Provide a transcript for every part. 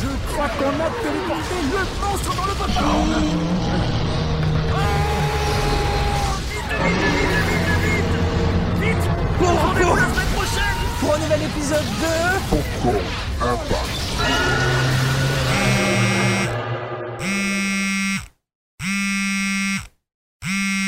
Je crois qu'on a téléporté le monstre dans le popcorn Vite Cours, Rendez-vous cours la semaine prochaine Pour un nouvel épisode de... Popcorn Impact.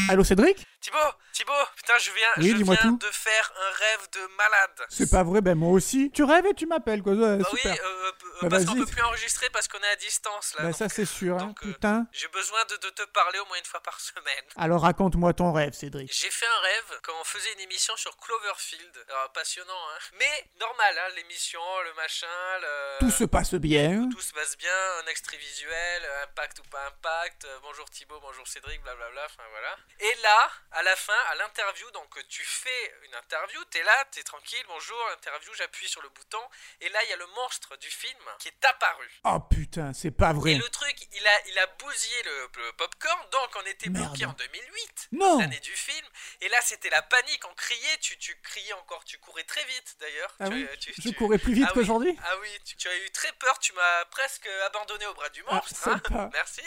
Allô Cédric? Thibaut Thibaut Putain, je viens, Oui, je dis-moi viens tout. de faire un rêve de malade. C'est pas vrai, ben moi aussi. Tu rêves et tu m'appelles quoi, ouais, Bah oui, super. euh, euh, Bah parce qu'on vas-y. peut plus enregistrer parce qu'on est à distance là. Donc, ça c'est sûr, hein, euh, putain. J'ai besoin de, de te parler au moins une fois par semaine. Alors raconte-moi ton rêve Cédric. J'ai fait un rêve quand on faisait une émission sur Cloverfield. Alors, passionnant, hein. Mais normal, hein, l'émission, le machin, le... Tout se passe bien. Tout se passe bien, un extrait visuel, impact ou pas impact, bonjour Thibaut, bonjour Cédric, blablabla, enfin voilà. Et là, à la fin, à l'interview, donc euh, tu fais une interview, t'es là, t'es tranquille, bonjour, interview, j'appuie sur le bouton, et là il y a le monstre du film qui est apparu. Oh putain, c'est pas Et vrai. le truc, il a, il a bousillé le, le popcorn, donc on était bloqué en Merde. 2008, Non. L'année du film, et là c'était la panique, on criait, tu, tu criais encore, tu courais très vite d'ailleurs. Ah Tu- oui tu- Je courais plus vite Ah oui. qu'aujourd'hui ah oui, tu, as eu très peur, tu m'as presque abandonné au bras du Ah, monstre. hein. sympa. Merci.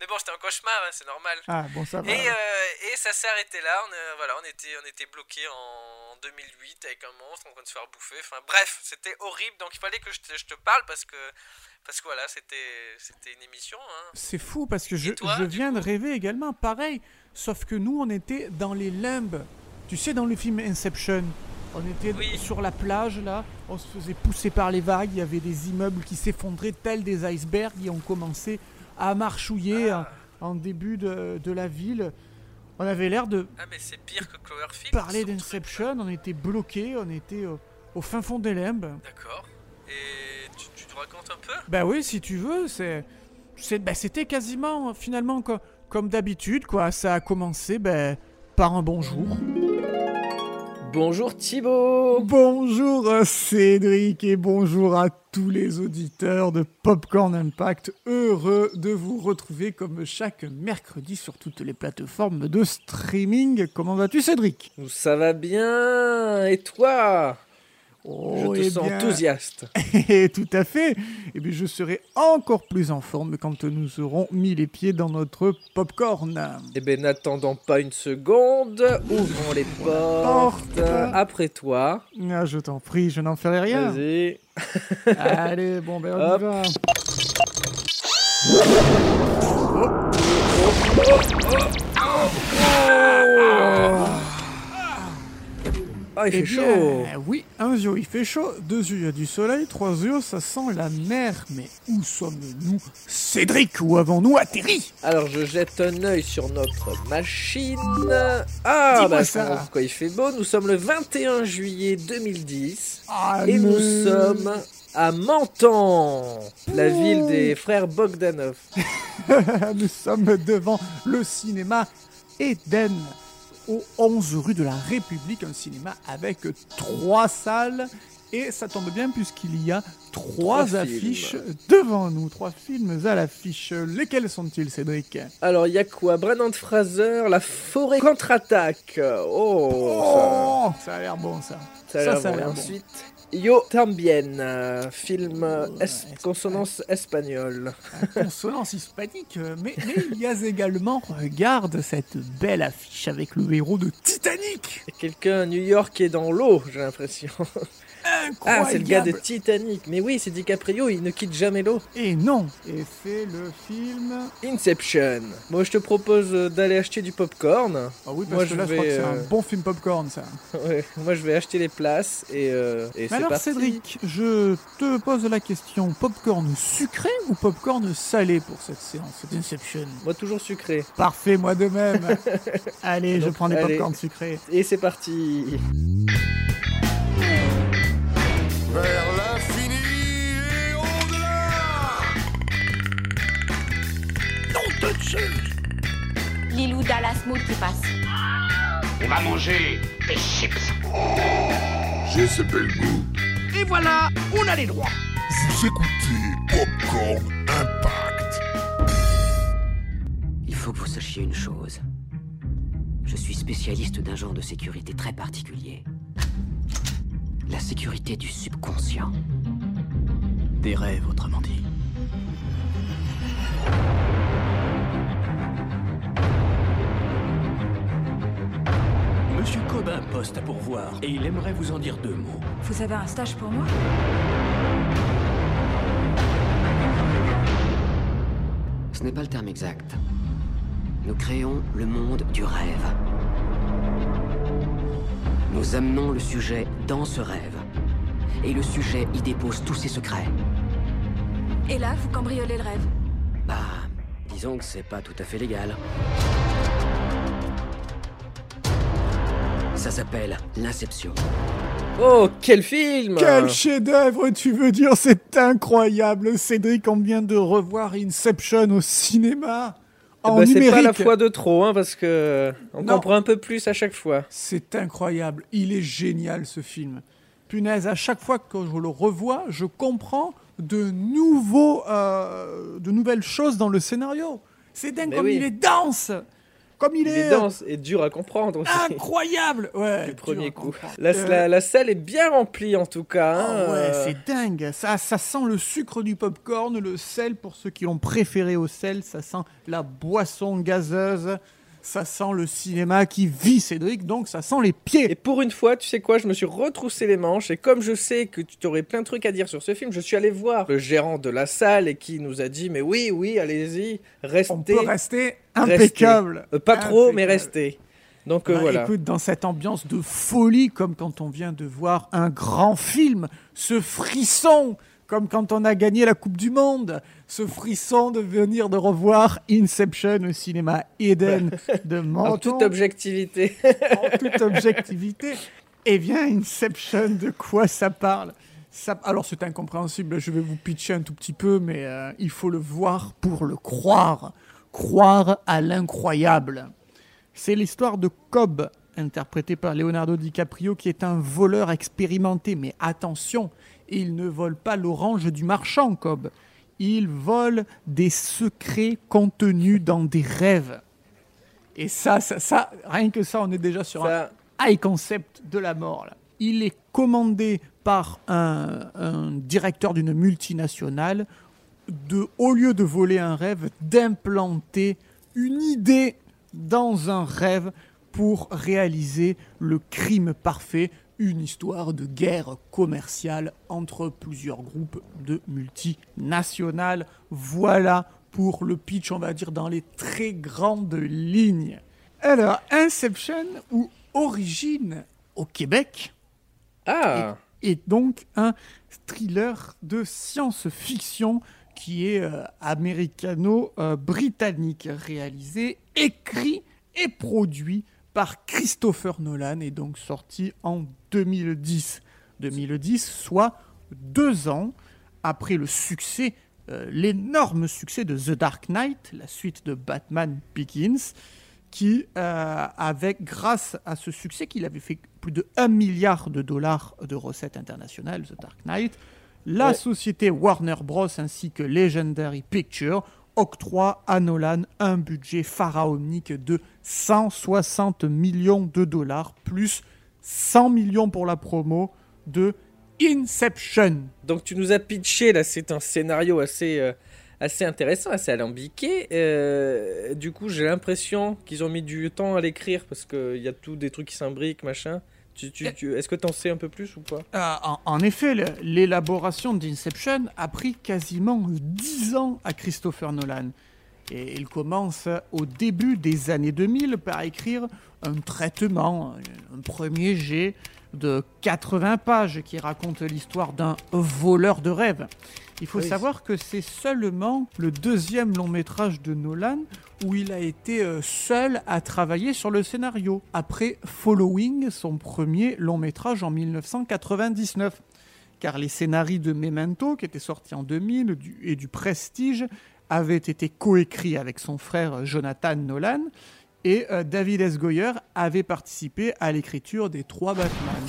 Mais bon, c'était un cauchemar, hein, c'est normal. Ah bon ça va. Et, euh, et ça s'est arrêté là. On, est- voilà, on était, on était bloqué en 2008 avec un monstre en train de se faire bouffer. Enfin bref, c'était horrible. Donc il fallait que je te, je te parle parce que parce que voilà, c'était une émission. Hein. C'est fou parce que je, toi, je viens de rêver également pareil. Sauf que nous on était dans les limbes. Tu sais dans le film Inception. On était Oui. sur la plage là, on se faisait pousser par les vagues, il y avait des immeubles qui s'effondraient tels des icebergs et on commençait à marchouiller Ah. en, en début de, de la ville. On avait l'air de Ah mais c'est pire que Cloverfield. parler d'Inception, on était bloqués, on était au, au fin fond des limbes. D'accord. Et tu, tu te racontes un peu? Bah oui, si tu veux, c'est. bah, C'était quasiment, finalement, co- comme d'habitude, quoi. Ça a commencé bah, par un bonjour. Bonjour Thibaut Bonjour euh, Cédric et bonjour à tous les auditeurs de Popcorn Impact. Heureux de vous retrouver comme chaque mercredi sur toutes les plateformes de streaming. Comment vas-tu, Cédric? Ça va bien Et toi? Oh, Je te eh sens bien- enthousiaste. Et tout à fait. Et bien, je serai encore plus en forme quand nous aurons mis les pieds dans notre popcorn. Eh ben n'attendant pas une seconde, ouvrons les portes. Porte. Après toi. Ah, je t'en prie, je n'en ferai rien. Vas-y. Allez, bon, ben on y Hop. va. Ah, il Eh fait bien, chaud. Oui, un yeux il fait chaud, deux yeux il y a du soleil, trois yeux ça sent la mer. Mais où sommes-nous Cédric, où avons-nous atterri? Alors je jette un œil sur notre machine. Ah Dis-moi bah ça. Pourquoi il fait beau Nous sommes le 21 juillet 2010 ah, et nous sommes à Menton, la ville des frères Bogdanov. nous sommes devant le cinéma Eden, au 11 rue de la République, un cinéma avec trois salles. Et ça tombe bien puisqu'il y a trois, Trois affiches films. devant nous, trois films à l'affiche. Lesquels sont-ils, Cédric? Alors il y a quoi? Brennan Fraser, la forêt contre-attaque. Oh, Oh, ça a l'air bon ça. ça, a l'air bon. Ensuite, Yo tambien, euh, film euh, es- consonance espagnole. Consonance hispanique, euh, mais, mais il y a également, regarde cette belle affiche avec le héros de Titanic. Quelqu'un à New York est dans l'eau, j'ai l'impression. Incroyable. Ah, c'est le gars de Titanic. Mais oui, c'est DiCaprio, il ne quitte jamais l'eau. Et non, et c'est le film. Inception. Moi, je te propose euh, d'aller acheter du popcorn. Ah oui, parce Moi, que je là, je crois que c'est un euh, bon film popcorn, ça. Ouais, moi, je vais acheter les places et, euh, et Mais alors, parti. Cédric, je te pose la question popcorn sucré ou popcorn salé pour cette séance d'Inception Moi, toujours sucré. Parfait, moi de même. allez, je prends des popcorn sucrés. Et c'est parti. Vers l'infini et au-delà Lilou Dallas Mood qui passe. On va manger des chips. J'ai ce bel goût. Et voilà, on a les droits. Vous écoutez Popcorn Impact. Il faut que vous sachiez une chose. Je suis spécialiste d'un genre de sécurité très particulier. La sécurité du subconscient. Des rêves, autrement dit. Monsieur Cobb a un poste à pourvoir et il aimerait vous en dire deux mots. Vous avez un stage pour moi? Ce n'est pas le terme exact. Nous créons le monde du rêve. Nous amenons le sujet dans ce rêve. Et le sujet y dépose tous ses secrets. Et là, vous cambriolez le rêve. Bah, disons que c'est pas tout à fait légal. Ça s'appelle l'inception. Oh, quel film Quel chef-d'œuvre tu veux dire? C'est incroyable Cédric, on vient de revoir Inception au cinéma Eh en ben, C'est pas la fois de trop, hein, parce que on Non. comprend un peu plus à chaque fois. C'est incroyable, il est génial ce film. Punaise, à chaque fois que je le revois, je comprends de nouveaux, euh, de nouvelles choses dans le scénario. C'est dingue Mais comme oui. il est dense, comme il, Il est, est dense et dur à comprendre aussi. incroyable. Ouais, Du premier coup. La, Euh, la- la salle est bien remplie en tout cas. Ah hein, ouais, euh, c'est dingue. Ça, ça sent le sucre du popcorn, le sel pour ceux qui l'ont préféré au sel. Ça sent la boisson gazeuse. Ça sent le cinéma qui vit, Cédric. Donc ça sent les Et pieds. pour une fois, tu sais quoi, je me suis retroussé les manches et comme je sais que tu aurais plein de trucs à dire sur ce film, je suis allé voir le gérant de la salle et qui nous a dit mais oui, oui, allez-y, restez. On peut rester impeccable. Euh, pas trop, mais restez. Donc euh, Bah, voilà. Écoute, dans cette ambiance de folie, comme quand on vient de voir un grand film, ce frisson, comme quand on a gagné la Coupe du Monde, ce frisson de venir de revoir Inception au cinéma Eden de en Menton. toute objectivité. en toute objectivité. Eh bien, Inception, de quoi ça parle? Ça, Alors, c'est incompréhensible, je vais vous pitcher un tout petit peu, mais euh, il faut le voir pour le croire. Croire à l'incroyable. C'est l'histoire de Cobb, interprété par Leonardo DiCaprio, qui est un voleur expérimenté. Mais attention, il ne vole pas l'orange du marchand, Cobb. Il vole des secrets contenus dans des rêves. Et ça, ça, ça, rien que ça, on est déjà sur un high concept de la mort. Là. Il est commandé par un, un directeur d'une multinationale de, au lieu de voler un rêve, d'implanter une idée dans un rêve pour réaliser le crime parfait, une histoire de guerre commerciale entre plusieurs groupes de multinationales. Voilà pour le pitch, on va dire, dans les très grandes lignes. Alors, Inception ou Origine au Québec Ah, est donc un thriller de science-fiction qui est euh, américano-britannique, réalisé, écrit et produit par Christopher Nolan et donc sorti en 2010. 2010, soit deux ans après le succès, euh, l'énorme succès de The Dark Knight, la suite de Batman Begins, qui, euh, avec, grâce à ce succès qu'il avait fait plus de 1 milliard de dollars de recettes internationales, The Dark Knight, la Ouais. société Warner Bros. ainsi que Legendary Pictures octroient à Nolan un budget pharaonique de 160 millions de dollars, plus 100 millions pour la promo de Inception. donc tu nous as pitché là, c'est un scénario assez, euh, assez intéressant, assez alambiqué. Euh, du coup, j'ai l'impression qu'ils ont mis du temps à l'écrire parce qu'il y a tout des trucs qui s'imbriquent, machin. Tu, tu, tu- Est-ce que t'en sais un peu plus ou pas? Euh, en, en effet, l'élaboration d'Inception a pris quasiment 10 ans à Christopher Nolan. Et il commence au début des années 2000 par écrire un traitement, un premier jet de 80 pages qui raconte l'histoire d'un voleur de rêves. Il faut Oui. savoir que c'est seulement le deuxième long métrage de Nolan où il a été euh, seul à travailler sur le scénario, après Following, son premier long métrage en 1999. Car les scénarios de Memento, qui était sorti en 2000, du- et du Prestige, avaient été coécrits avec son frère Jonathan Nolan, et euh, David S. Goyer avait participé à l'écriture des trois Batman.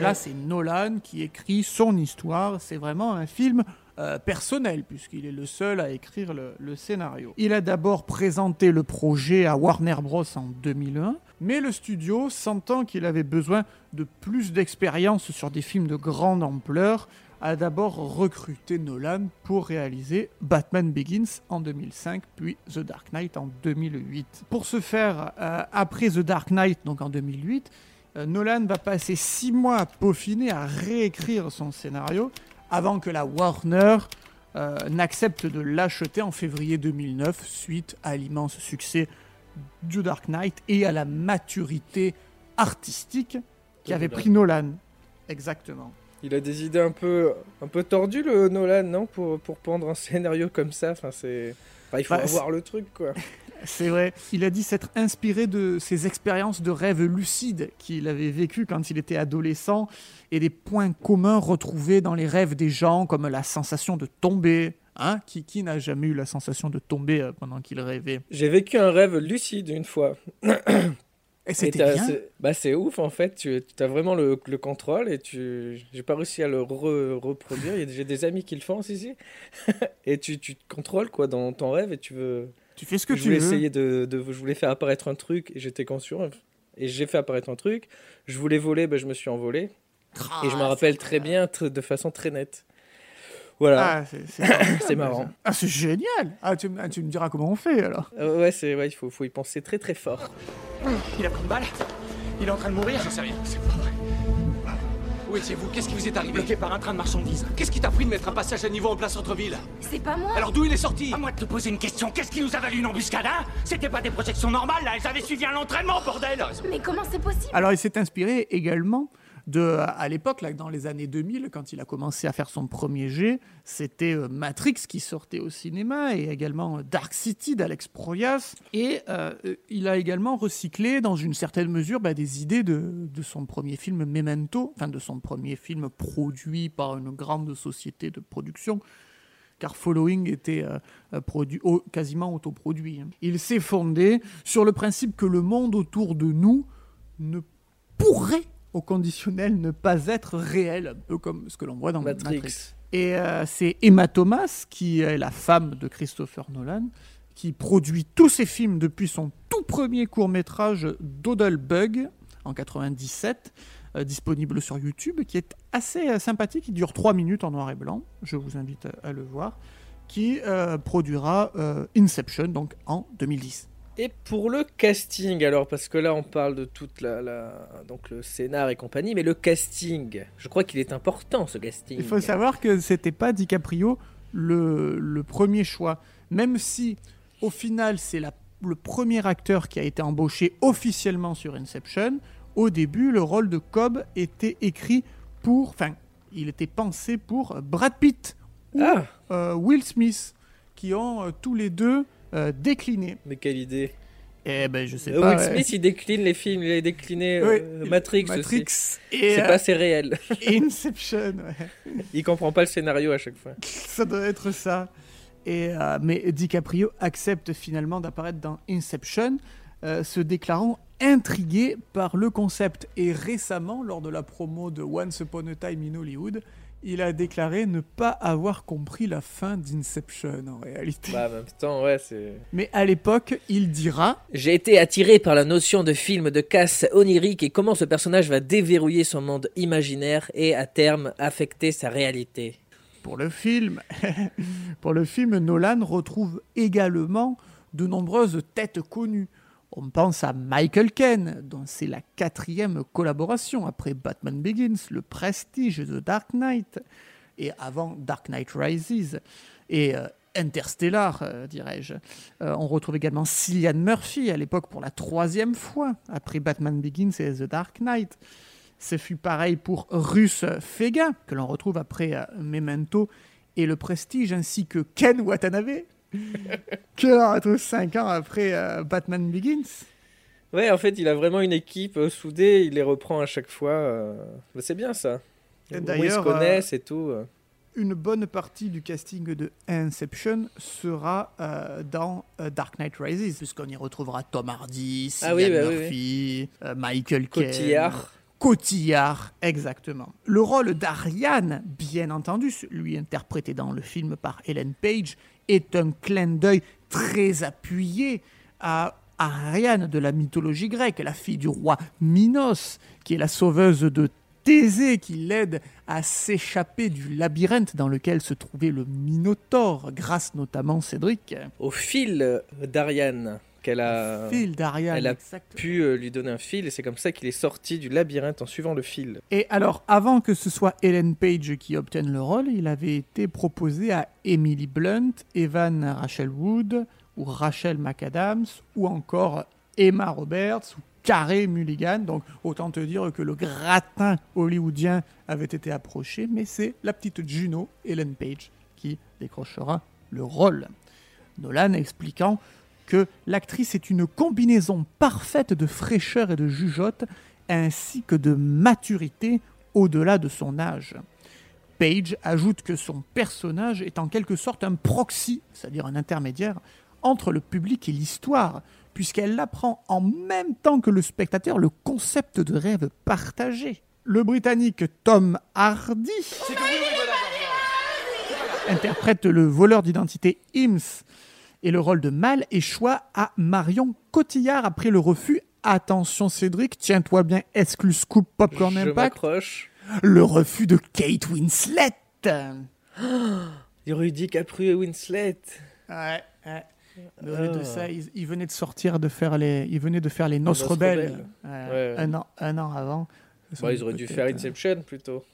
Là, c'est Nolan qui écrit son histoire. C'est vraiment un film euh, personnel, puisqu'il est le seul à écrire le, le scénario. Il a d'abord présenté le projet à Warner Bros. en 2001, mais le studio, sentant qu'il avait besoin de plus d'expérience sur des films de grande ampleur, a d'abord recruté Nolan pour réaliser Batman Begins en 2005, puis The Dark Knight en 2008. Pour ce faire, euh, après The Dark Knight, donc en 2008, euh, Nolan va passer six mois à peaufiner, à réécrire son scénario, avant que la Warner euh, n'accepte de l'acheter en février 2009, suite à l'immense succès du Dark Knight et à la maturité artistique qui De avait Nolan. pris Nolan. Exactement. Il a des idées un peu, un peu tordues, le Nolan, non pour, pour pendre un scénario comme ça. Enfin, c'est... Enfin, il faut Bah, avoir le truc, quoi. C'est vrai. Il a dit s'être inspiré de ses expériences de rêves lucides qu'il avait vécues quand il était adolescent et des points communs retrouvés dans les rêves des gens, comme la sensation de tomber. Hein qui qui n'a jamais eu la sensation de tomber euh, pendant qu'il rêvait? J'ai vécu un rêve lucide une fois. Et c'était bien. c'est- Bah, c'est ouf, en fait. Tu as vraiment le, le contrôle et tu... J'ai pas réussi à le re- reproduire. J'ai des amis qui le font ici. et tu, tu te contrôles, quoi, dans ton rêve et tu veux... Tu fais ce que je tu veux. essayer de, de- je voulais faire apparaître un truc et j'étais conscient et j'ai fait apparaître un truc. Je voulais voler, ben je me suis envolé et je me rappelle très bien, de façon très nette. Voilà, Ah, c'est marrant. Ah, c'est génial. Ah, tu, me- ah, tu me diras comment on fait alors. Euh, ouais, c'est ouais, il faut, faut y penser très très fort. Il a pris une balle Il est en train de mourir J'en sais rien, c'est pas vrai. Où étiez-vous? Qu'est-ce qui vous est arrivé? Bloqué par un train de marchandises. Qu'est-ce qui t'a pris de mettre un passage à niveau en plein centre-ville? C'est pas moi Alors d'où il est sorti? À moi de te poser une question. Qu'est-ce qui nous a valu une embuscade, hein? C'était pas des projections normales, là Elles avaient suivi un entraînement, bordel Mais comment c'est possible? Alors, il s'est inspiré également de, à l'époque, dans les années 2000, quand il a commencé à faire son premier jet, c'était euh, Matrix qui sortait au cinéma et également euh, Dark City d'Alex Proyas. Et euh, il a également recyclé, dans une certaine mesure, bah, des idées de, son premier film Memento, enfin de son premier film produit par une grande société de production car Following était euh, produit, quasiment autoproduit. hein. Il s'est fondé sur le principe que le monde autour de nous ne pourrait, au conditionnel, ne pas être réel, un peu comme ce que l'on voit dans Matrix. Matrix. Et euh, c'est Emma Thomas, qui est la femme de Christopher Nolan, qui produit tous ses films depuis son tout premier court-métrage Doodlebug en 97, euh, disponible sur YouTube, qui est assez euh, sympathique. Il dure 3 minutes en noir et blanc. Je vous invite à, à le voir. Qui produira Inception donc en 2010. Et pour le casting, alors, parce que là on parle de toute la, la- donc le scénar et compagnie, mais le casting, je crois qu'il est important ce casting. Il faut savoir que c'était pas DiCaprio le, le premier choix. Même si, au final, c'est le premier acteur qui a été embauché officiellement sur Inception, au début, le rôle de Cobb était écrit pour. Enfin, il était pensé pour Brad Pitt ou Ah, euh, Will Smith, qui ont euh, tous les deux euh, décliné. mais quelle idée. Eh ben, je sais Euh, pas. Will ouais. Smith il décline les films, il a décliné euh, Matrix, Matrix aussi. C'est euh, pas assez réel. Inception. ouais. Il comprend pas le scénario à chaque fois. ça doit être ça. Et, mais DiCaprio accepte finalement d'apparaître dans Inception, se déclarant intrigué par le concept. Et récemment, lors de la promo de Once Upon a Time in Hollywood, il a déclaré ne pas avoir compris la fin d'Inception en réalité. Bah, en même temps, ouais, c'est. Mais à l'époque, il dira J'ai été attiré par la notion de film de casse onirique et comment ce personnage va déverrouiller son monde imaginaire et à terme affecter sa réalité. pour le film, pour le film, Nolan retrouve également de nombreuses têtes connues. On pense à Michael Caine, dont c'est la quatrième collaboration après Batman Begins, Le Prestige, The Dark Knight, et avant Dark Knight Rises, et euh, Interstellar, euh, dirais-je. Euh, on retrouve également Cillian Murphy à l'époque pour la troisième fois, après Batman Begins et The Dark Knight. Ce fut pareil pour Russ Fega, que l'on retrouve après Memento et Le Prestige, ainsi que Ken Watanabe, que l'on retrouve cinq ans après euh, Batman Begins? Ouais, en fait, il a vraiment une équipe euh, soudée, il les reprend à chaque fois. euh, bah, c'est bien ça. Moins, ils se d'ailleurs, connaissent et tout. Une bonne partie du casting de Inception sera dans Dark Knight Rises, puisqu'on y retrouvera Tom Hardy, Ah oui, bah oui, Murphy, Michael. Cotillard. Cotillard, exactement. Le rôle d'Ariane, bien entendu, lui interprété dans le film par Ellen Page, est un clin d'œil très appuyé à Ariane de la mythologie grecque, la fille du roi Minos, qui est la sauveuse de Thésée qui l'aide à s'échapper du labyrinthe dans lequel se trouvait le Minotaure, grâce notamment Cédric. Au fil d'Ariane qu'elle a, Fil elle a pu euh, lui donner un fil et c'est comme ça qu'il est sorti du labyrinthe en suivant le fil. Et alors, avant que ce soit Ellen Page qui obtienne le rôle, il avait été proposé à Emily Blunt, Evan Rachel Wood, ou Rachel McAdams, ou encore Emma Roberts, ou Carey Mulligan. Donc, autant te dire que le gratin hollywoodien avait été approché, mais c'est la petite Juno, Ellen Page, qui décrochera le rôle. Nolan expliquant que l'actrice est une combinaison parfaite de fraîcheur et de jugeote, ainsi que de maturité au-delà de son âge. Page ajoute que son personnage est en quelque sorte un proxy, c'est-à-dire un intermédiaire, entre le public et l'histoire, puisqu'elle apprend en même temps que le spectateur le concept de rêve partagé. Le Britannique Tom Hardy interprète le voleur d'identité Ims et le rôle de Mal échoua à Marion Cotillard après le refus. Attention Cédric, tiens-toi bien, exclu scoop popcorn Je impact? Le refus de Kate Winslet. Il aurait dit Capru et Winslet. Ouais, ouais. Mais au lieu Ah. de ça, il, il venait de sortir de faire les, il venait de faire les Noces rebelles. rebelles. Ouais, Ouais. Un an, un an avant. Bah, ils auraient dû faire Inception plutôt.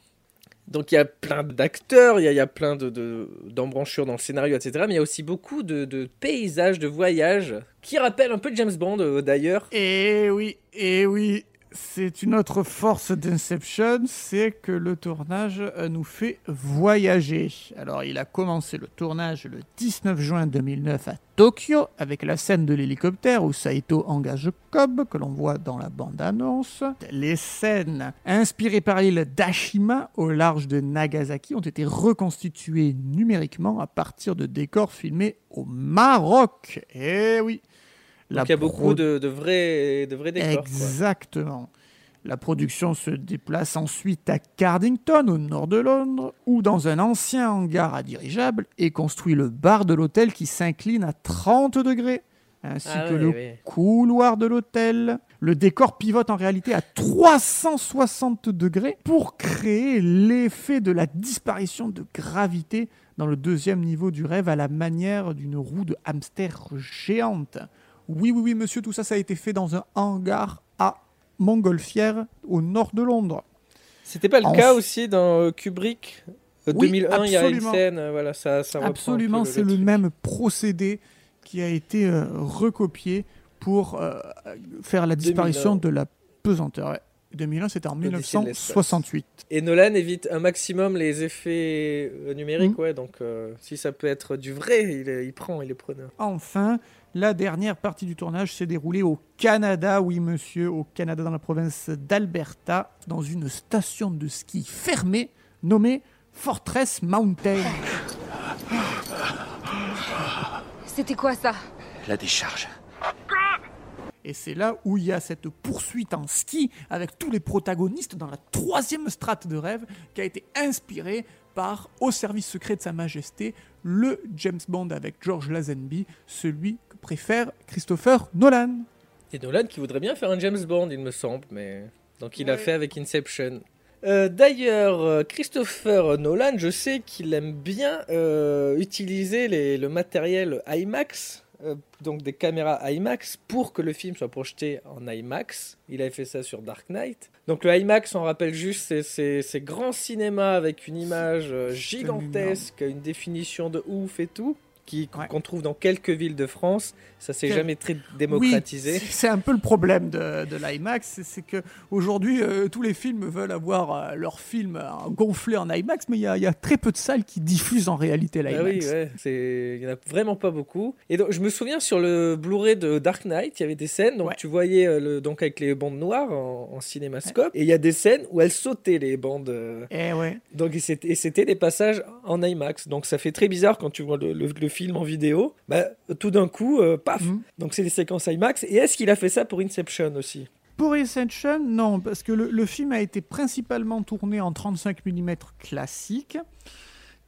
Donc il y a plein d'acteurs, il y a, plein de, de- d'embranchure dans le scénario, etc. Mais il y a aussi beaucoup de, paysages, de voyages, qui rappellent un peu James Bond euh, d'ailleurs. Et oui, et oui, c'est une autre force d'Inception, c'est que le tournage euh, nous fait voyager. Alors, il a commencé le tournage le 19 juin 2009 à Tokyo avec la scène de l'hélicoptère où Saito engage Cobb, que l'on voit dans la bande-annonce. Les scènes inspirées par l'île d'Ashima au large de Nagasaki ont été reconstituées numériquement à partir de décors filmés au Maroc. Eh oui. Donc il y a beaucoup de, de vrais, de vrais décors. quoi. Exactement. La production se déplace ensuite à Cardington, au nord de Londres, où dans un ancien hangar à dirigeable est construit le bar de l'hôtel qui s'incline à 30 degrés, ainsi Ah que le couloir de l'hôtel. Le décor pivote en réalité à 360 degrés pour créer l'effet de la disparition de gravité dans le deuxième niveau du rêve à la manière d'une roue de hamster géante. Oui, oui, oui, monsieur, tout ça, ça a été fait dans un hangar à Montgolfière, au nord de Londres. C'était pas le En- cas aussi dans euh, Kubrick Euh, Oui, 2001, il y a une absolument. scène, euh, voilà, ça, ça Absolument, c'est le même procédé qui a été euh, recopié pour euh, faire la disparition 2001. de la pesanteur. Ouais. 2001, c'était en L'Odyssée de l'espace. 1968. Et Nolan évite un maximum les effets numériques, Mhm. ouais, donc euh, si ça peut être du vrai, il, il prend, il est preneur. Enfin, la dernière partie du tournage s'est déroulée au Canada, oui monsieur, au Canada dans la province d'Alberta, dans une station de ski fermée nommée Fortress Mountain. C'était quoi ça? La décharge. Et c'est là où il y a cette poursuite en ski avec tous les protagonistes dans la troisième strate de rêve qui a été inspirée par Au service secret de Sa Majesté, le James Bond avec George Lazenby, celui préfère Christopher Nolan. Et Nolan qui voudrait bien faire un James Bond, il me semble, mais donc il a Ouais. fait avec Inception. Euh, D'ailleurs, euh, Christopher Nolan, je sais qu'il aime bien euh, utiliser les- le matériel IMAX, euh, donc des caméras IMAX, pour que le film soit projeté en IMAX. Il avait fait ça sur Dark Knight. Donc le IMAX, on rappelle juste, c'est- c'est c'est grand cinéma avec une image gigantesque, une définition de ouf et tout, qu'on Ouais. trouve dans quelques villes de France. Ça s'est jamais très démocratisé. Oui, c'est- un peu le problème de, de l'IMAX, c'est- que aujourd'hui euh, tous les films veulent avoir euh, leur film euh, gonflé en IMAX, mais il y, a- il y a très peu de salles qui diffusent en réalité l'IMAX. Ah oui, ouais, c'est... il y en a vraiment pas beaucoup. Et donc, je me souviens sur le Blu-ray de Dark Knight, il y avait des scènes, donc Ouais. tu voyais euh, le, donc avec les bandes noires en, en cinémascope, et il y a des scènes où elles sautaient les bandes. euh, Eh ouais. donc et c'était, et c'était des passages en IMAX. Donc ça fait très bizarre quand tu vois le, le- le film en vidéo. Bah, tout d'un coup, euh, paf. Mhm. Donc c'est des séquences IMAX. Et est-ce qu'il a fait ça pour Inception aussi? Pour Ascension, non, parce que le, le film a été principalement tourné en 35 mm classique.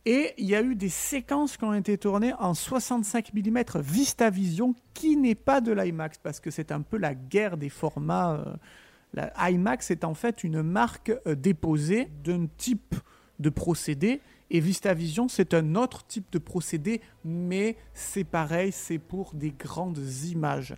Et il y a eu des séquences qui ont été tournées en 65 mm VistaVision, qui n'est pas de l'IMAX, parce que c'est un peu la guerre des formats euh, La IMAX est en fait une marque euh, déposée d'un type de procédé et VistaVision, c'est un autre type de procédé, mais c'est pareil, c'est pour des grandes images.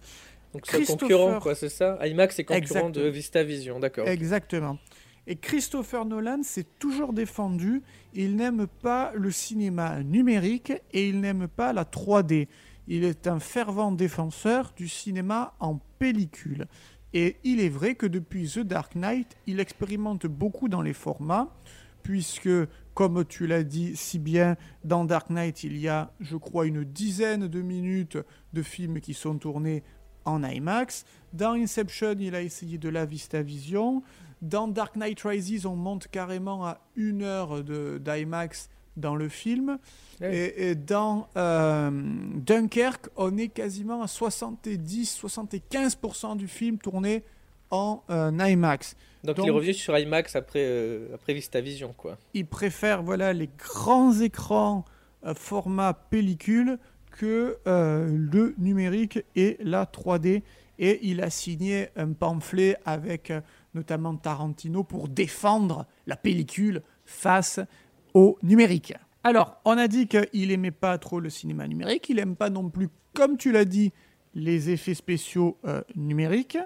Donc c'est concurrent, quoi, c'est ça? IMAX est concurrent Exactement. de VistaVision, d'accord. Exactement. Et Christopher Nolan s'est toujours défendu. Il n'aime pas le cinéma numérique et il n'aime pas la 3D. Il est un fervent défenseur du cinéma en pellicule. Et il est vrai que depuis The Dark Knight, il expérimente beaucoup dans les formats, puisque, comme tu l'as dit si bien, dans Dark Knight, il y a, je crois, une dizaine de minutes de films qui sont tournés en IMAX. Dans Inception, il a essayé de la VistaVision. Dans Dark Knight Rises, on monte carrément à une heure d'IMAX dans le film. Ouais. Et, et dans euh, Dunkerque, on est quasiment à 70-75% du film tourné en euh, IMAX. Donc, Donc- il est revenu sur IMAX après, euh, après VistaVision, quoi. Il préfère voilà, les grands écrans euh, format pellicule que le numérique et la 3D. Et il a signé un pamphlet avec notamment Tarantino pour défendre la pellicule face au numérique. Alors, on a dit qu'il aimait pas trop le cinéma numérique, il aime pas non plus, comme tu l'as dit, les effets spéciaux euh, numériques.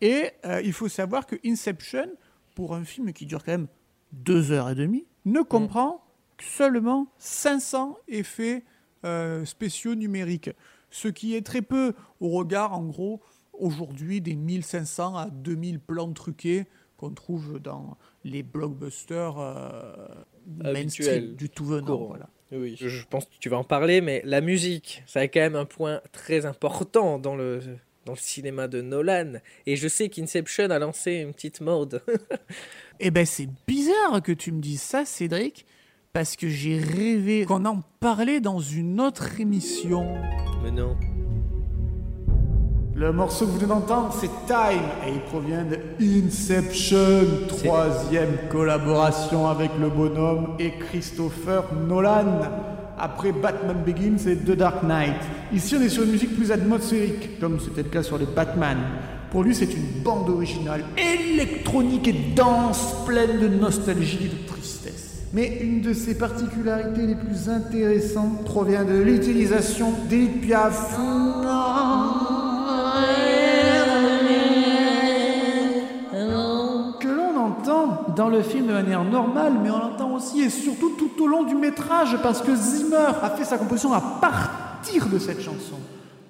Et euh, il faut savoir que Inception, pour un film qui dure quand même deux heures et demie, ne comprend que seulement 500 effets euh, spéciaux numériques. Ce qui est très peu au regard, en gros, aujourd'hui, des 1500 à 2000 plans truqués qu'on trouve dans les blockbusters euh, du tout venant. Voilà. Oui, je pense que tu vas en parler, mais la musique, ça a quand même un point très important dans le, dans le cinéma de Nolan. Et je sais qu'Inception a lancé une petite mode. Eh ben, c'est bizarre que tu me dises ça, Cédric, parce que j'ai rêvé qu'on en parlait dans une autre émission. mais non. Le morceau que vous venez d'entendre, c'est Time, et il provient de Inception, troisième collaboration avec le bonhomme et Christopher Nolan. Après Batman Begins et The Dark Knight. Ici, on est sur une musique plus atmosphérique, comme c'était le cas sur les Batman. Pour lui, c'est une bande originale électronique et dense, pleine de nostalgie et de tristesse. Mais une de ses particularités les plus intéressantes provient de l'utilisation d'Edith Piaf. que l'on entend dans le film de manière normale, mais on l'entend et surtout tout au long du métrage, parce que Zimmer a fait sa composition à partir de cette chanson.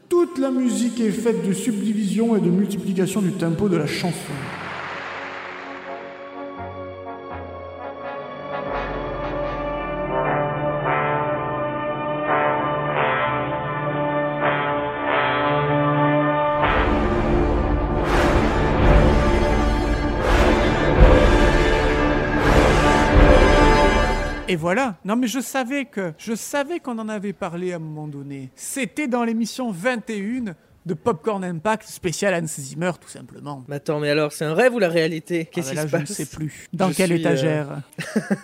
Toute la musique est faite de subdivision et de multiplication du tempo de la chanson. Voilà. Non, mais je savais que je savais qu'on en avait parlé à un moment donné. C'était dans l'émission 21 de Popcorn Impact spécial Hans Zimmer, tout simplement. Mais attends, mais alors, c'est un rêve ou la réalité? Ah, Qu'est-ce ben qui se je ne passe? sais plus. Dans Je quelle suis, euh, étagère? Ah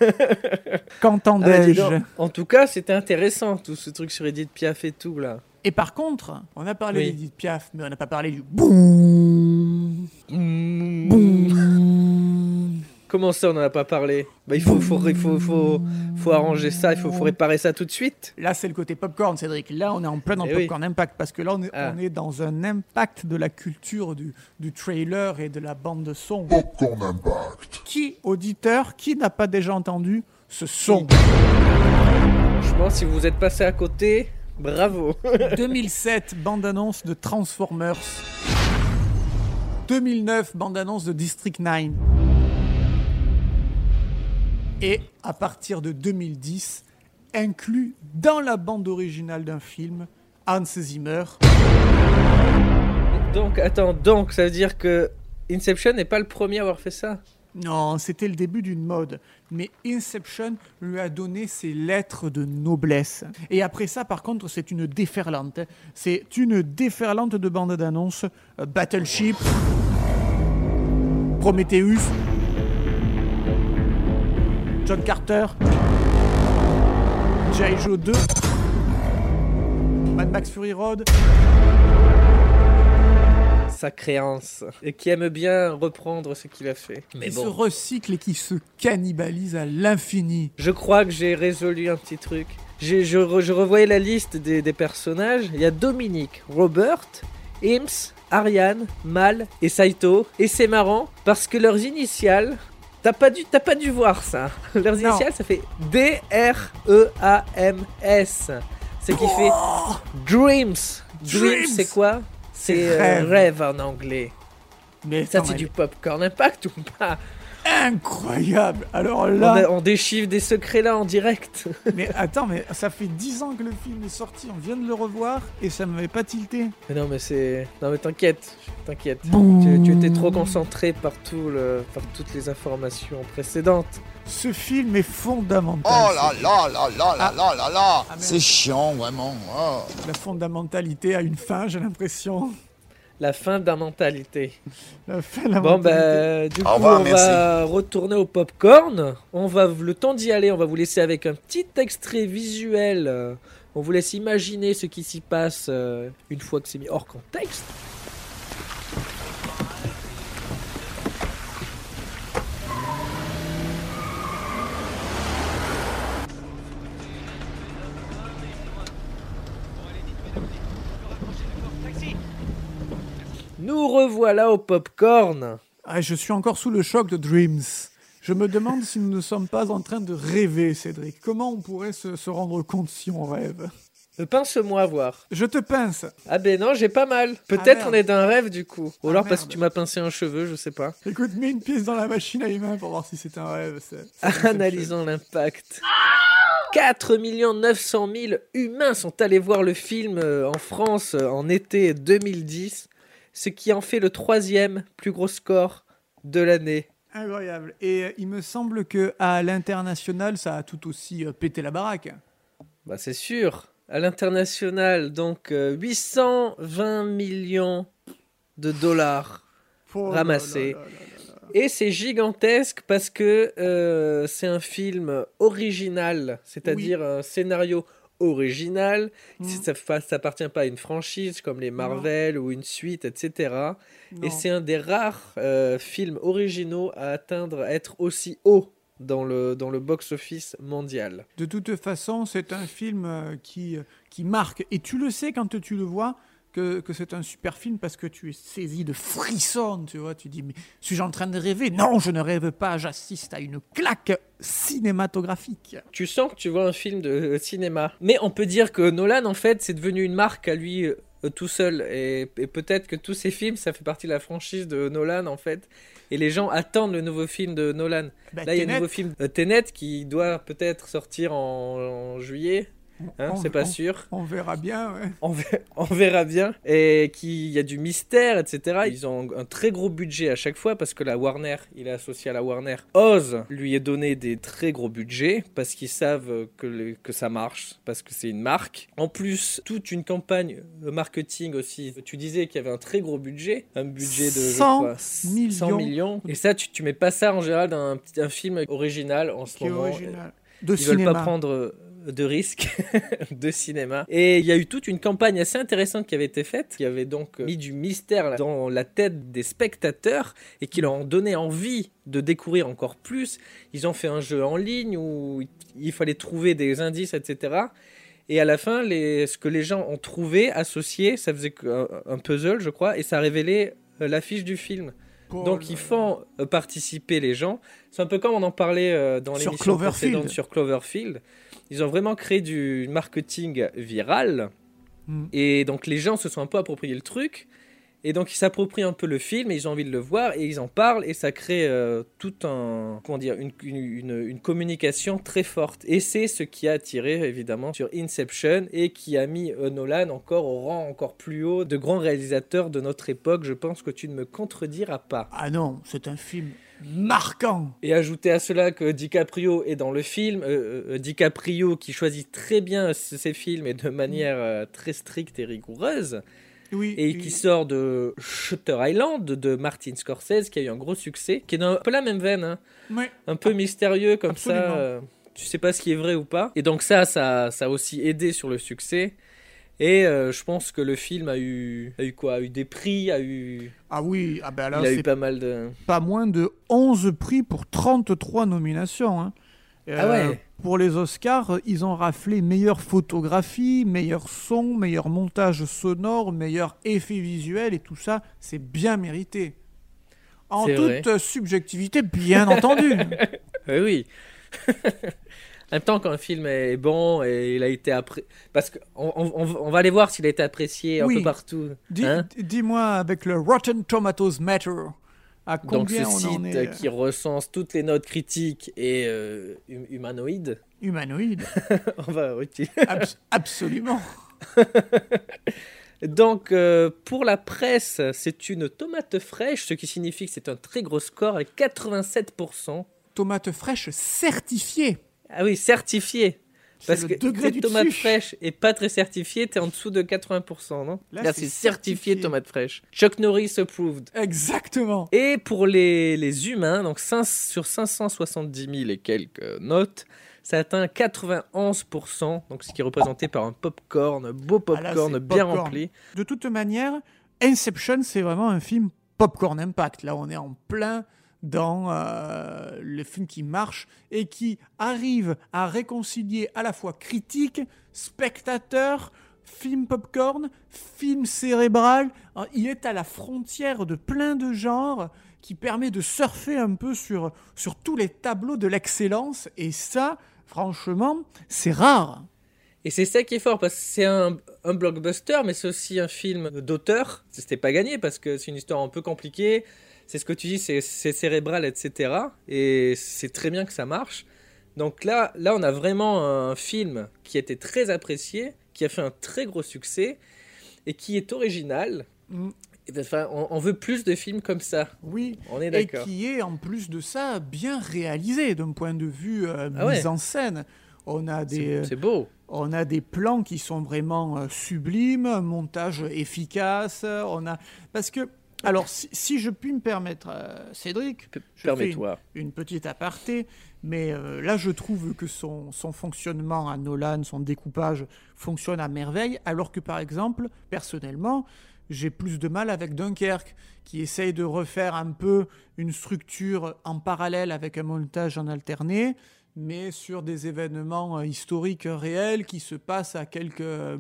bah, dis Qu'entendais-je donc. En tout cas, c'était intéressant, tout ce truc sur Edith Piaf et tout, là. Et par contre, on a parlé Oui. d'Edith Piaf, mais on n'a pas parlé du boum. Boum. Comment ça, on n'en a pas parlé? Bah, il, faut, faut, il faut, faut, faut arranger ça, il faut, faut réparer ça tout de suite. Là, c'est le côté popcorn, Cédric. Là, on est en plein dans Eh oui. Popcorn Impact parce que là, on est, Ah. on est dans un impact de la culture du, du trailer et de la bande de son. Popcorn Impact. Qui, auditeur, qui n'a pas déjà entendu ce son? Franchement, si vous êtes passé à côté, bravo. 2007, bande-annonce de Transformers. 2009, bande-annonce de District 9. Et à partir de 2010, inclus dans la bande originale d'un film, Hans Zimmer. donc, attends, donc, ça veut dire que Inception n'est pas le premier à avoir fait ça? Non, c'était le début d'une mode. Mais Inception lui a donné ses lettres de noblesse. Et après ça, par contre, c'est une déferlante. C'est une déferlante de bandes d'annonces. Euh, Battleship, Prometheus, John Carter, G.I. Joe 2, Mad Max Fury Road. sa créance et qui aime bien reprendre ce qu'il a fait. Mais qui se bon, recycle et qui se cannibalise à l'infini. je crois que j'ai résolu un petit truc. J'ai- Je, re- je revoyais la liste des, des personnages. Il y a Dominique, Robert, Ims, Ariane, Mal et Saito. Et c'est marrant parce que leurs initiales, t'as pas dû, t'as pas dû voir ça. Leurs initiales, ça fait D-R-E-A-M-S. Ce qui fait Dreams. Dreams, Dreams. c'est quoi? C'est euh, rêve. rêve en anglais. Mais Ça, c'est du popcorn impact ou pas? Incroyable. Alors on, là, a- on déchiffre des secrets là en direct. mais attends, mais ça fait 10 ans que le film est sorti, on vient de le revoir et ça m'avait pas tilté. Mais non, mais c'est. Non, mais t'inquiète, t'inquiète. Tu, tu étais trop concentré par, tout le... par toutes les informations précédentes. Ce film est fondamental. Oh là là là là là là là là Ah. C'est chiant, vraiment. oh. La fondamentalité a une fin, j'ai l'impression. La fin d'un mentalité. La fin, la Bon, mentalité. bah, du coup, revoir, on va retourner au popcorn. On va, le temps d'y aller, on va vous laisser avec un petit extrait visuel. On vous laisse imaginer ce qui s'y passe euh, une fois que c'est mis hors contexte. Nous revoilà au popcorn. Ah, je suis encore sous le choc de Dreams. Je me demande si nous ne sommes pas en train de rêver, Cédric. Comment on pourrait se, se rendre compte si on rêve? Pince-moi voir. Je te pince. Ah ben non, j'ai pas mal. Peut-être merde. on est d'un rêve du coup. Ou Ah, alors parce que tu m'as pincé un cheveu, je sais pas. Écoute, mets une pièce dans la machine à humains pour voir si c'est un rêve. c'est- c'est Inception. Analysons l'impact. 4 900 000 humains sont allés voir le film euh, en France euh, en été 2010, ce qui en fait le troisième plus gros score de l'année. Incroyable. Et euh, il me semble que à l'international, ça a tout aussi euh, pété la baraque. Bah c'est sûr. À l'international, donc euh, 820 millions de dollars. Oh là Ramassé. là là là là. Et c'est gigantesque parce que euh, c'est un film original, c'est-à-dire un scénario original. Mm. Ça fa- ça appartient pas à une franchise comme les Marvel ou une suite, etc. Et c'est un des rares euh, films originaux à atteindre, à être aussi haut dans le, dans le box-office mondial. De toute façon, c'est un film euh, qui, euh, qui marque. Et tu le sais quand tu le vois que, que c'est un super film parce que tu es saisi de frissons, tu vois. Tu dis, mais suis-je en train de rêver? Non, je ne rêve pas, j'assiste à une claque cinématographique. Tu sens que tu vois un film de euh, cinéma. Mais on peut dire que Nolan, en fait, c'est devenu une marque à lui euh, tout seul. Et, et peut-être que tous ces films, ça fait partie de la franchise de Nolan, en fait. Et les gens attendent le nouveau film de Nolan. Bah, Là, il y a un Tenet, nouveau film euh, Tenet qui doit peut-être sortir en, en juillet. Hein, c'est pas on- sûr. On verra bien, ouais. On, ver- on verra bien. Et qu'il y a du mystère, etc. Ils ont un très gros budget à chaque fois parce que la Warner, il est associé à la Warner, ose lui est donné des très gros budgets parce qu'ils savent que, le- que ça marche, parce que c'est une marque. En plus, toute une campagne marketing aussi. Tu disais qu'il y avait un très gros budget, un budget de je 100 crois, 100 millions. Et ça, tu, tu mets pas ça en général dans un, film original en ce Qui moment. original. De Ils cinéma. veulent pas prendre de risques de cinéma. Et il y a eu toute une campagne assez intéressante qui avait été faite, qui avait donc euh, mis du mystère dans la tête des spectateurs et qui leur ont donné envie de découvrir encore plus. Ils ont fait un jeu en ligne où il fallait trouver des indices, etc. Et à la fin, les, ce que les gens ont trouvé associé, ça faisait que- un, puzzle, je crois, et ça révélait euh, l'affiche du film. Donc ils font euh, participer les gens. C'est un peu comme on en parlait euh, dans Sur l'émission Cloverfield. précédente sur Cloverfield. Ils ont vraiment créé du marketing viral. Mm. Et donc les gens se sont un peu appropriés le truc. Et donc ils s'approprient un peu le film et ils ont envie de le voir et ils en parlent et ça crée euh, tout un comment dire une, une, une- une communication très forte et c'est ce qui a attiré évidemment sur Inception et qui a mis euh, Nolan encore au rang encore plus haut de grands réalisateurs de notre époque. Je pense que tu ne me contrediras pas. Ah non, c'est un film marquant. Et ajouter à cela que DiCaprio est dans le film, euh, euh, DiCaprio qui choisit très bien ses films et de manière euh, très stricte et rigoureuse, Oui. et oui. qui sort de Shutter Island de Martin Scorsese, qui a eu un gros succès, qui est dans un peu la même veine, hein, Ouais. un peu mystérieux comme Absolument. ça. euh, tu sais pas ce qui est vrai ou pas. Et donc ça, ça, ça a aussi aidé sur le succès. Et euh, je pense que le film a eu, a eu quoi? A eu des prix, a eu. Ah oui, ah ben là, il a eu pas mal de. pas moins de 11 prix pour 33 nominations. hein. Ah ouais. Pour les Oscars, ils ont raflé meilleure photographie, meilleur son, meilleur montage sonore, meilleur effet visuel et tout ça, c'est bien mérité. En toute vrai. subjectivité, bien entendu. Oui. en même temps, quand un film est bon et il a été apprécié. Parce qu'on on, va aller voir s'il a été apprécié un peu partout. Hein. Dis-moi, avec le Rotten Tomatoes Matter, à Donc, ce on site est euh, qui recense toutes les notes critiques et euh, hum- humanoïdes. humanoïde on va Absolument. Donc, euh, pour la presse, c'est une tomate fraîche, ce qui signifie que c'est un très gros score avec 87%. Tomate fraîche certifiée. Ah oui, certifié. Parce le que degré cette du tomate dessus. fraîche et pas très certifiée, t'es en dessous de 80%, non? Là, Là, c'est certifié certifié. tomate fraîche. Chuck Norris approved. Exactement. Et pour les, les humains, donc 5 sur 570 000 et quelques notes, ça atteint 91%, donc ce qui est représenté par un popcorn, beau Ah là, popcorn c'est bien popcorn. rempli. De toute manière, Inception, c'est vraiment un film popcorn impact. Là, on est en plein dans euh, le film qui marche et qui arrive à réconcilier à la fois critique, spectateur, film popcorn, film cérébral. Alors, Il est à la frontière de plein de genres qui permet de surfer un peu sur, sur tous les tableaux de l'excellence. Et ça, franchement, c'est rare. Et c'est ça qui est fort, parce que c'est un, un blockbuster, mais c'est aussi un film d'auteur. C'était pas gagné, parce que c'est une histoire un peu compliquée. C'est ce que tu dis, c'est cérébral, etc. Et c'est très bien que ça marche. Donc là, là, on a vraiment un film qui a été très apprécié, qui a fait un très gros succès, et qui est original. Mm. Et Enfin, on, veut plus de films comme ça. Oui, On est et d'accord. qui est en plus de ça bien réalisé d'un point de vue euh, Ah ouais. mise en scène. On a des, C'est c'est beau. on a des plans qui sont vraiment euh, sublimes, un montage efficace. On a parce que alors si, si je puis me permettre, euh, Cédric, P- je fais une, Permets-toi. une petite aparté, mais euh, là je trouve que son, son fonctionnement à Nolan, son découpage fonctionne à merveille, alors que par exemple, personnellement, j'ai plus de mal avec Dunkerque, qui essaye de refaire un peu une structure en parallèle avec un montage en alterné, mais sur des événements euh, historiques réels qui se passent à quelques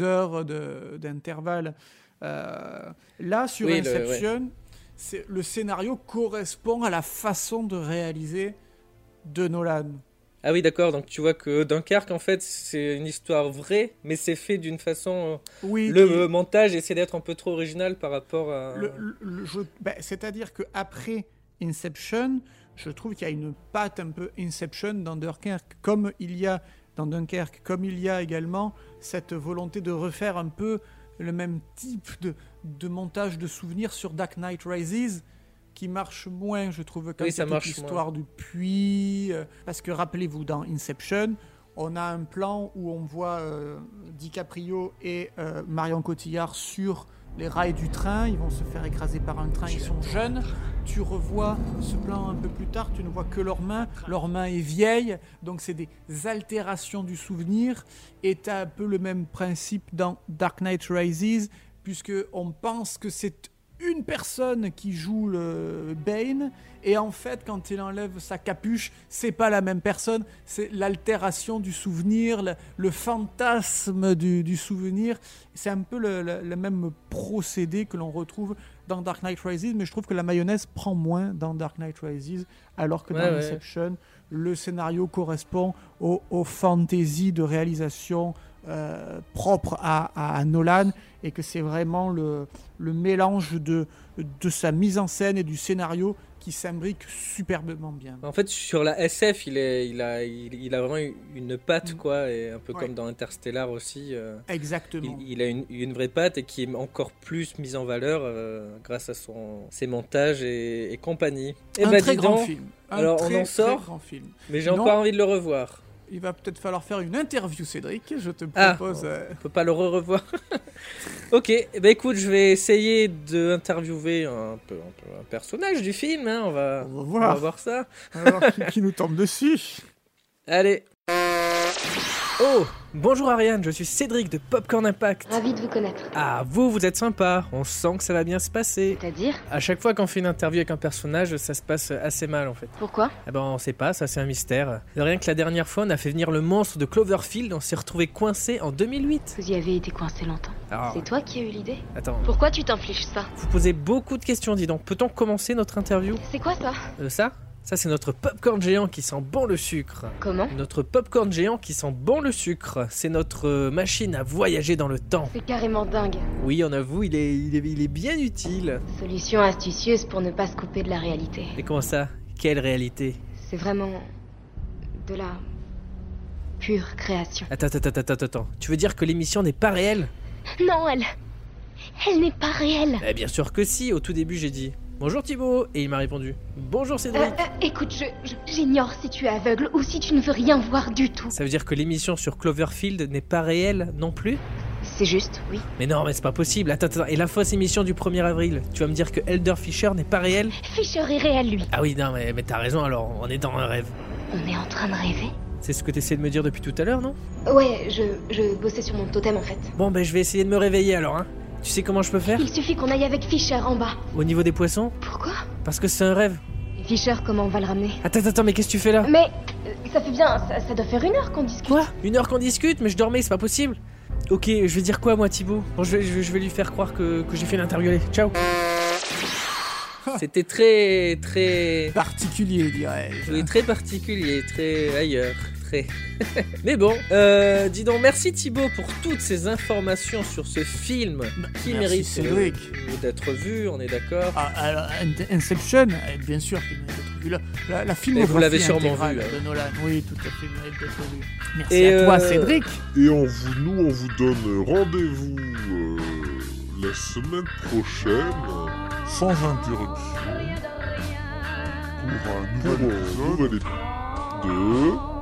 heures d'intervalle. Euh, là, sur Oui, le- Inception, c'est- le scénario correspond à la façon de réaliser de Nolan. Ah oui, d'accord. Donc tu vois que Dunkerque, en fait, c'est une histoire vraie, mais c'est fait d'une façon. euh, Oui, Le qui- montage essaie d'être un peu trop original par rapport à. Le- le- le- je- ben, C'est-à-dire qu'après Inception, je trouve qu'il y a une patte un peu Inception dans Dunkerque, comme il y a dans Dunkerque, comme il y a également cette volonté de refaire un peu le même type de, de montage de souvenirs sur Dark Knight Rises, qui marche moins, je trouve, quand Oui, c'est l'histoire du puits. euh, parce que rappelez-vous, dans Inception, on a un plan où on voit euh, DiCaprio et euh, Marion Cotillard sur les rails du train, ils vont se faire écraser par un train, ils sont jeunes. Tu revois ce plan un peu plus tard, tu ne vois que leurs mains, leur main est vieille, donc c'est des altérations du souvenir. Et tu as un peu le même principe dans Dark Knight Rises, puisque on pense que c'est une personne qui joue le Bane, et en fait, quand il enlève sa capuche, c'est pas la même personne, c'est l'altération du souvenir, le, le fantasme du, du souvenir. C'est un peu le, le- le même procédé que l'on retrouve dans Dark Knight Rises, mais je trouve que la mayonnaise prend moins dans Dark Knight Rises, alors que Ouais, dans ouais. Inception, le scénario correspond aux, aux fantaisies de réalisation euh, propres à, à Nolan et que c'est vraiment le, le mélange de, de sa mise en scène et du scénario qui s'imbrique superbement bien. En fait, sur la SF, il, est, il, a, il, il a vraiment une patte, Mm. quoi, et un peu Ouais. comme dans Interstellar aussi. euh, Exactement. il, il a une, une vraie patte et qui est encore plus mise en valeur euh, grâce à son, ses montages et, et compagnie. Et un bah, très grand donc, film. Un alors, on très, en très sort grand film. mais j'ai encore envie de le revoir. Il va peut-être falloir faire une interview, Cédric. Je te Ah. propose. euh, On peut pas le re-revoir. ok, eh ben écoute, je vais essayer d'interviewer un peu, un peu un personnage du film. hein, On, va, On va on voir. va voir ça. alors, qui, qui nous tombe dessus. Allez. Oh, bonjour Ariane, je suis Cédric de Popcorn Impact. Ravi de vous connaître. Ah, vous, vous êtes sympa, on sent que ça va bien se passer. C'est-à-dire À chaque fois qu'on fait une interview avec un personnage, ça se passe assez mal en fait. Pourquoi Eh ben, on sait pas, ça c'est un mystère. Rien que la dernière fois, on a fait venir le monstre de Cloverfield, on s'est retrouvé coincé en 2008. Vous y avez été coincé longtemps. Alors, C'est toi qui as eu l'idée attends, Pourquoi tu t'infliges ça vous posez beaucoup de questions, dis donc. Peut-on commencer notre interview C'est quoi ça Euh, Ça Ça c'est notre popcorn géant qui sent bon le sucre. Comment Notre popcorn géant qui sent bon le sucre, c'est notre euh, machine à voyager dans le temps. C'est carrément dingue. Oui, on avoue, il est, il est, il est bien utile. Solution astucieuse pour ne pas se couper de la réalité. Mais comment ça? Quelle réalité? C'est vraiment de la pure création. Attends, attends, attends, attends, attends. Tu veux dire que l'émission n'est pas réelle? Non, elle. Elle n'est pas réelle. Eh bien sûr que si, au tout début j'ai dit Bonjour Thibaut, et il m'a répondu Bonjour Euh, Cédric. euh, écoute, je, je- j'ignore si tu es aveugle ou si tu ne veux rien voir du tout. Ça veut dire que l'émission sur Cloverfield n'est pas réelle non plus? C'est juste, oui. Mais non, mais c'est pas possible. Attends, attends. Et la fausse émission du 1er avril Tu vas me dire que Elder Fisher n'est pas réel? Fisher est réel, lui. Ah oui, non, mais, mais t'as raison alors, on est dans un rêve. On est en train de rêver C'est ce que t'essaies de me dire depuis tout à l'heure, non? Ouais, je, je bossais sur mon totem en fait. Bon, ben je vais essayer de me réveiller alors, hein. Tu sais comment je peux faire Il suffit qu'on aille avec Fisher en bas. Au niveau des poissons Pourquoi Parce que c'est un rêve. Et Fisher, comment on va le ramener Attends, attends, attends, mais qu'est-ce que tu fais là Mais euh, ça fait bien, ça, ça doit faire une heure qu'on discute. Quoi Une heure qu'on discute, mais je dormais, c'est pas possible. Ok, je vais dire quoi moi Thibaut Bon, je vais, je lui faire croire que, que j'ai fait l'interview. Allez, ciao C'était très, très... Particulier, dirais-je. Oui, très particulier, très ailleurs, Mais bon, euh, dis donc, merci Thibaut pour toutes ces informations sur ce film qui merci mérite Cédric. euh, d'être vu, on est d'accord Ah, Inception, eh, bien sûr qu'il mérite d'être vu. La, la, la filmographie vous l'avez sûrement vu, hein. de Nolan. Oui, tout à fait, mérite d'être vu. Merci Et, à toi, euh, Cédric. Et on vous, nous, on vous donne rendez-vous euh, la semaine prochaine, sans interruption, pour un nouvel épisode de...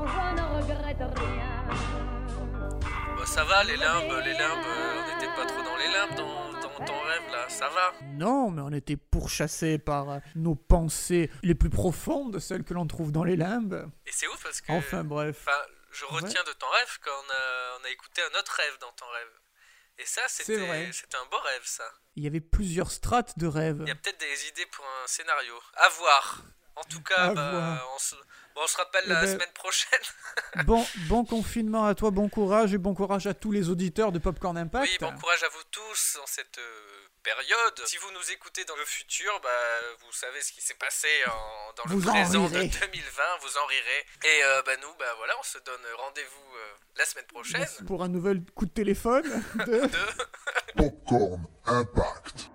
ça va, les limbes, les limbes, euh, on n'était pas trop dans les limbes dans, dans ton rêve là, ça va. Non, mais on était pourchassés par euh, nos pensées les plus profondes, celles que l'on trouve dans les limbes. Et c'est ouf parce que. Enfin, bref. Enfin, je retiens de ton rêve quand on a, on a écouté un autre rêve dans ton rêve. Et ça, c'était un beau rêve, ça. Il y avait plusieurs strates de rêves. Il y a peut-être des idées pour un scénario. À voir. En tout cas, À bah, voir. on, se, bon, on se rappelle Eh la ben, semaine prochaine. Bon, bon confinement à toi, bon courage et bon courage à tous les auditeurs de Popcorn Impact. Oui, bon courage à vous tous en cette euh, période. Si vous nous écoutez dans le futur, bah, vous savez ce qui s'est passé en- dans le Vous en présent de rirez. 2020, vous en rirez. Et euh, bah, nous, bah, voilà, on se donne rendez-vous euh, la semaine prochaine. Pour un nouvel coup de téléphone de... Popcorn Impact.